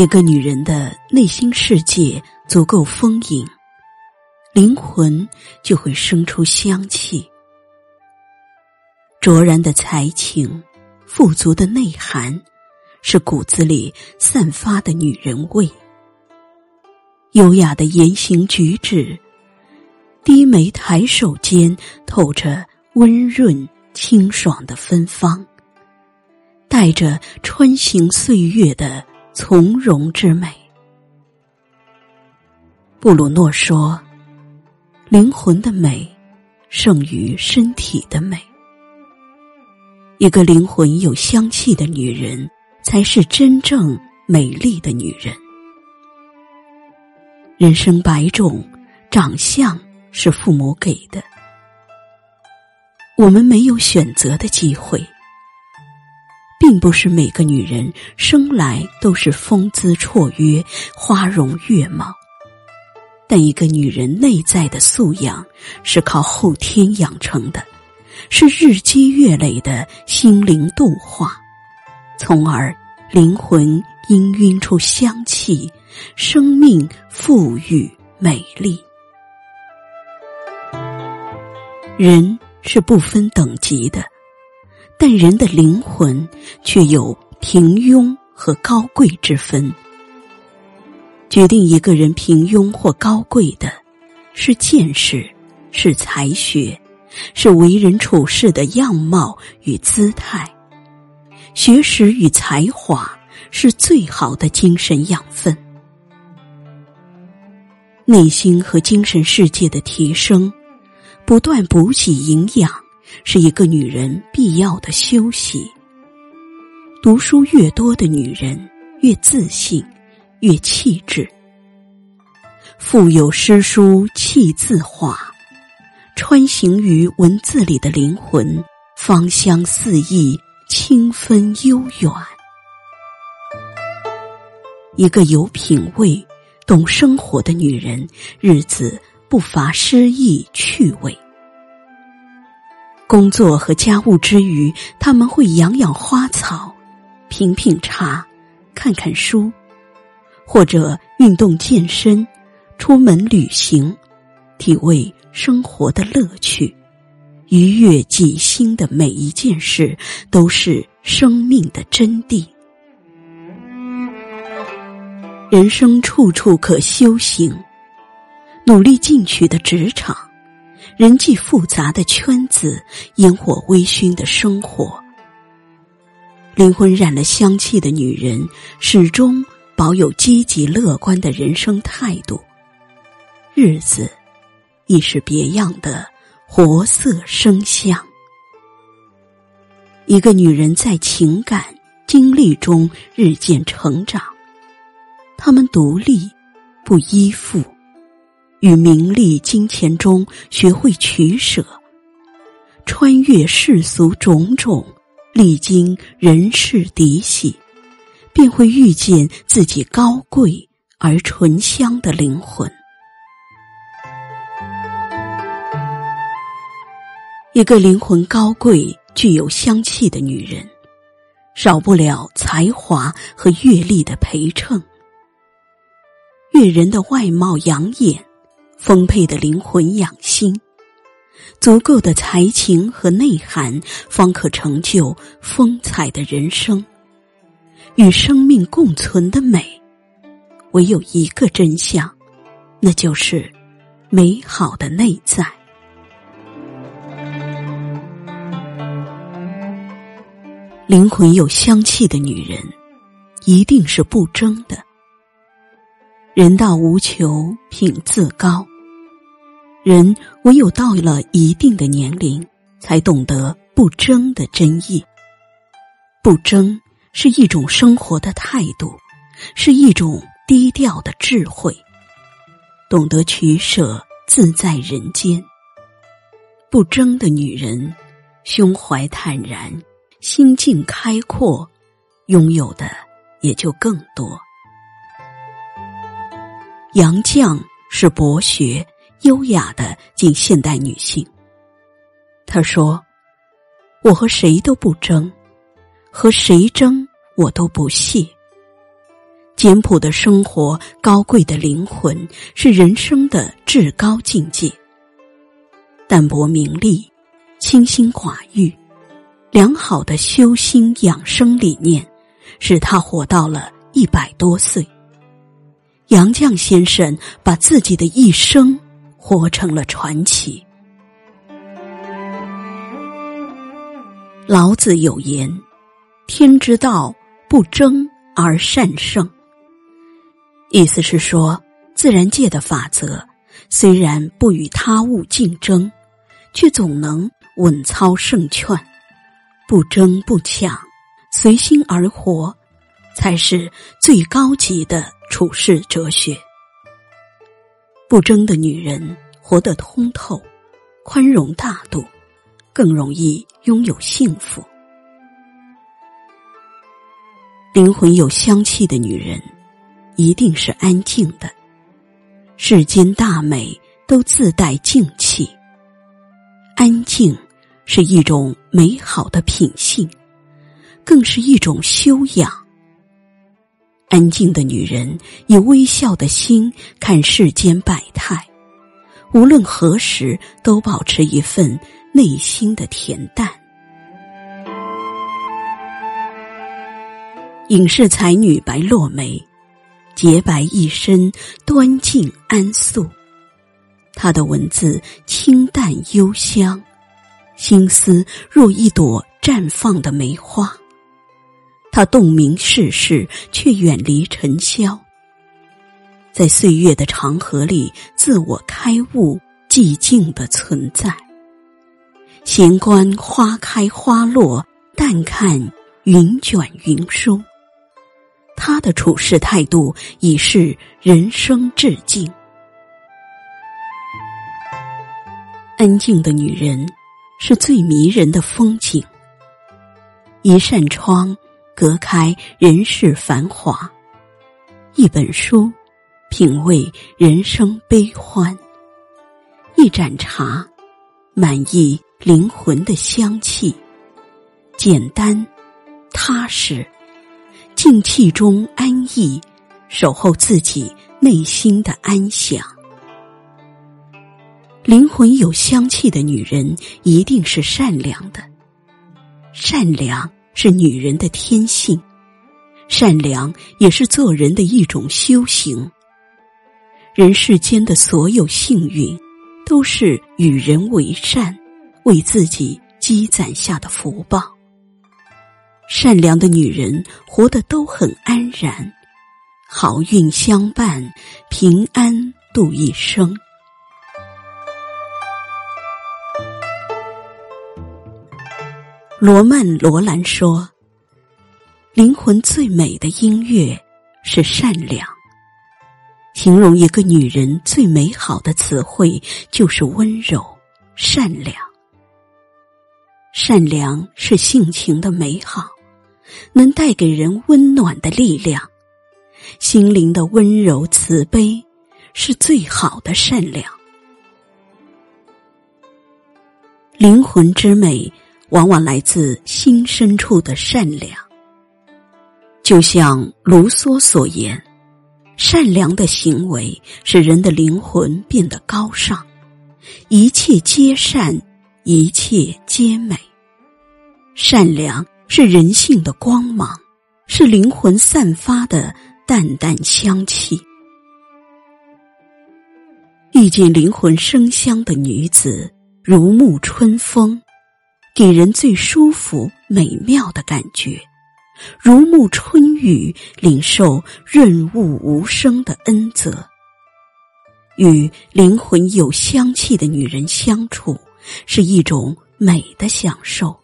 一个女人的内心世界足够丰盈，灵魂就会生出香气。卓然的才情，富足的内涵，是骨子里散发的女人味。优雅的言行举止，低眉抬手间透着温润清爽的芬芳，带着穿行岁月的。从容之美。布鲁诺说：“灵魂的美胜于身体的美。一个灵魂有香气的女人，才是真正美丽的女人。人生百种，长相是父母给的，我们没有选择的机会。”并不是每个女人生来都是风姿绰约、花容月貌，但一个女人内在的素养是靠后天养成的，是日积月累的心灵度化，从而灵魂氤氲出香气，生命富裕美丽。人是不分等级的。但人的灵魂却有平庸和高贵之分。决定一个人平庸或高贵的，是见识，是才学，是为人处事的样貌与姿态。学识与才华是最好的精神养分。内心和精神世界的提升，不断补给营养。是一个女人必要的休息。读书越多的女人越自信，越气质。腹有诗书气自华，穿行于文字里的灵魂，芳香四溢，清芬悠远。一个有品味、懂生活的女人，日子不乏诗意趣味。工作和家务之余，他们会养养花草，品品茶，看看书，或者运动健身，出门旅行，体味生活的乐趣。愉悦己心的每一件事，都是生命的真谛。人生处处可修行，努力进取的职场。人际复杂的圈子，烟火微醺的生活，灵魂染了香气的女人，始终保有积极乐观的人生态度，日子亦是别样的活色生香。一个女人在情感经历中日渐成长，她们独立，不依附。与名利金钱中学会取舍，穿越世俗种种，历经人世嫡系，便会遇见自己高贵而醇香的灵魂。一个灵魂高贵、具有香气的女人，少不了才华和阅历的陪衬。悦人的外貌养眼。丰沛的灵魂养心，足够的才情和内涵，方可成就风采的人生。与生命共存的美，唯有一个真相，那就是美好的内在。灵魂有香气的女人，一定是不争的。人道无求，品自高。人唯有到了一定的年龄，才懂得不争的真意。不争是一种生活的态度，是一种低调的智慧。懂得取舍，自在人间。不争的女人，胸怀坦然，心境开阔，拥有的也就更多。杨绛是博学。优雅的近现代女性，她说：“我和谁都不争，和谁争我都不屑。”简朴的生活，高贵的灵魂，是人生的至高境界。淡泊名利，清心寡欲，良好的修心养生理念，使他活到了一百多岁。杨绛先生把自己的一生活成了传奇。老子有言：“天之道，不争而善胜。”意思是说，自然界的法则虽然不与他物竞争，却总能稳操胜券。不争不抢，随心而活，才是最高级的处世哲学。不争的女人活得通透、宽容大度，更容易。拥有幸福，灵魂有香气的女人，一定是安静的。世间大美都自带静气，安静是一种美好的品性，更是一种修养。安静的女人以微笑的心看世间百态，无论何时都保持一份。内心的恬淡，影视才女白落梅，洁白一身，端静安素。她的文字清淡幽香，心思若一朵绽放的梅花。她洞明世事，却远离尘嚣，在岁月的长河里自我开悟，寂静的存在。闲观花开花落，淡看云卷云舒。他的处事态度已是人生致敬。安静的女人是最迷人的风景。一扇窗隔开人世繁华，一本书品味人生悲欢，一盏茶满意。灵魂的香气，简单、踏实，静气中安逸，守候自己内心的安详。灵魂有香气的女人，一定是善良的。善良是女人的天性，善良也是做人的一种修行。人世间的所有幸运，都是与人为善。为自己积攒下的福报，善良的女人活得都很安然，好运相伴，平安度一生。罗曼·罗兰说：“灵魂最美的音乐是善良。”形容一个女人最美好的词汇就是温柔、善良。善良是性情的美好，能带给人温暖的力量。心灵的温柔慈悲是最好的善良。灵魂之美，往往来自心深处的善良。就像卢梭所言：“善良的行为使人的灵魂变得高尚，一切皆善。”一切皆美，善良是人性的光芒，是灵魂散发的淡淡香气。遇见灵魂生香的女子，如沐春风，给人最舒服美妙的感觉；如沐春雨，领受润物无声的恩泽。与灵魂有香气的女人相处。是一种美的享受，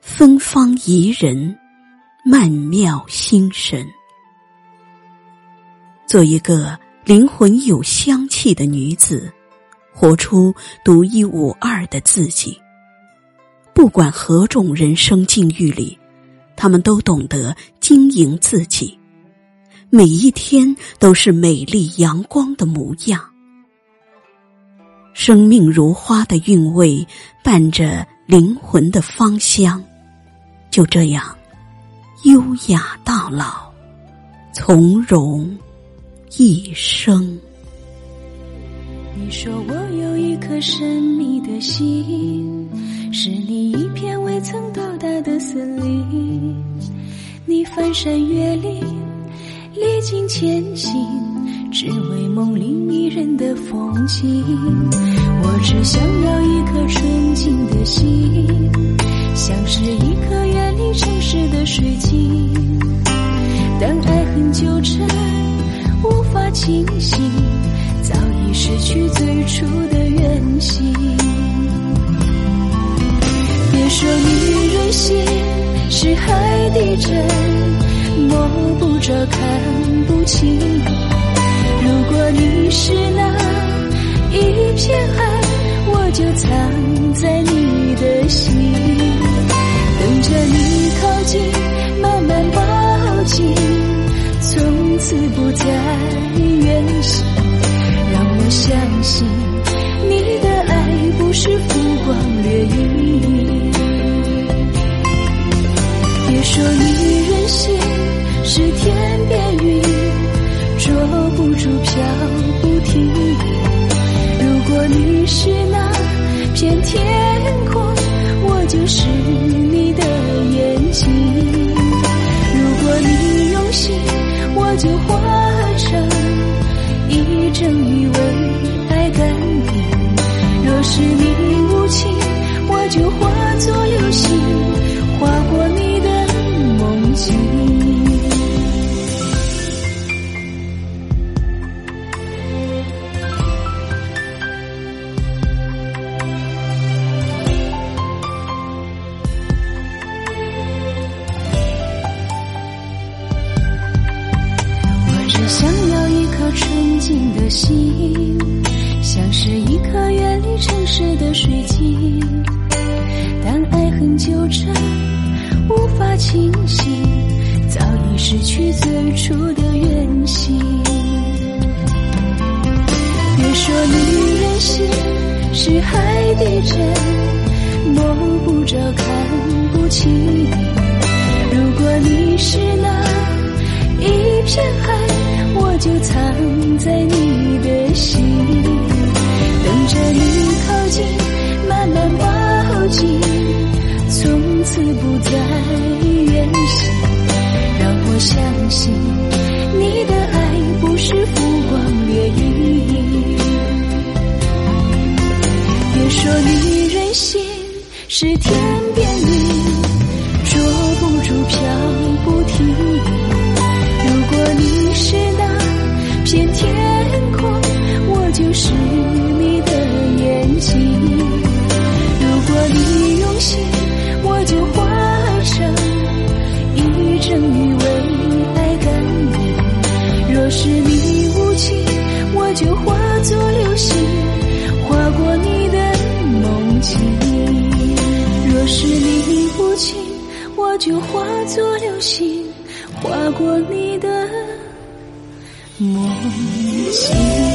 芬芳宜人，曼妙心神。做一个灵魂有香气的女子，活出独一无二的自己。不管何种人生境遇里他们都懂得经营自己。每一天都是美丽阳光的模样。生命如花的韵味伴着灵魂的芳香就这样优雅到老从容一生。你说我有一颗神秘的心，是你一片未曾到达的森林。你翻山越岭，历尽千辛，只为梦里迷人的风景。我只想要一。这看不清。很纠缠，无法清醒，早已失去最初的远行。别说你任性，是海底针，摸不着，看不清。如果你是那一片海，我就藏在你的心。心划过你的梦境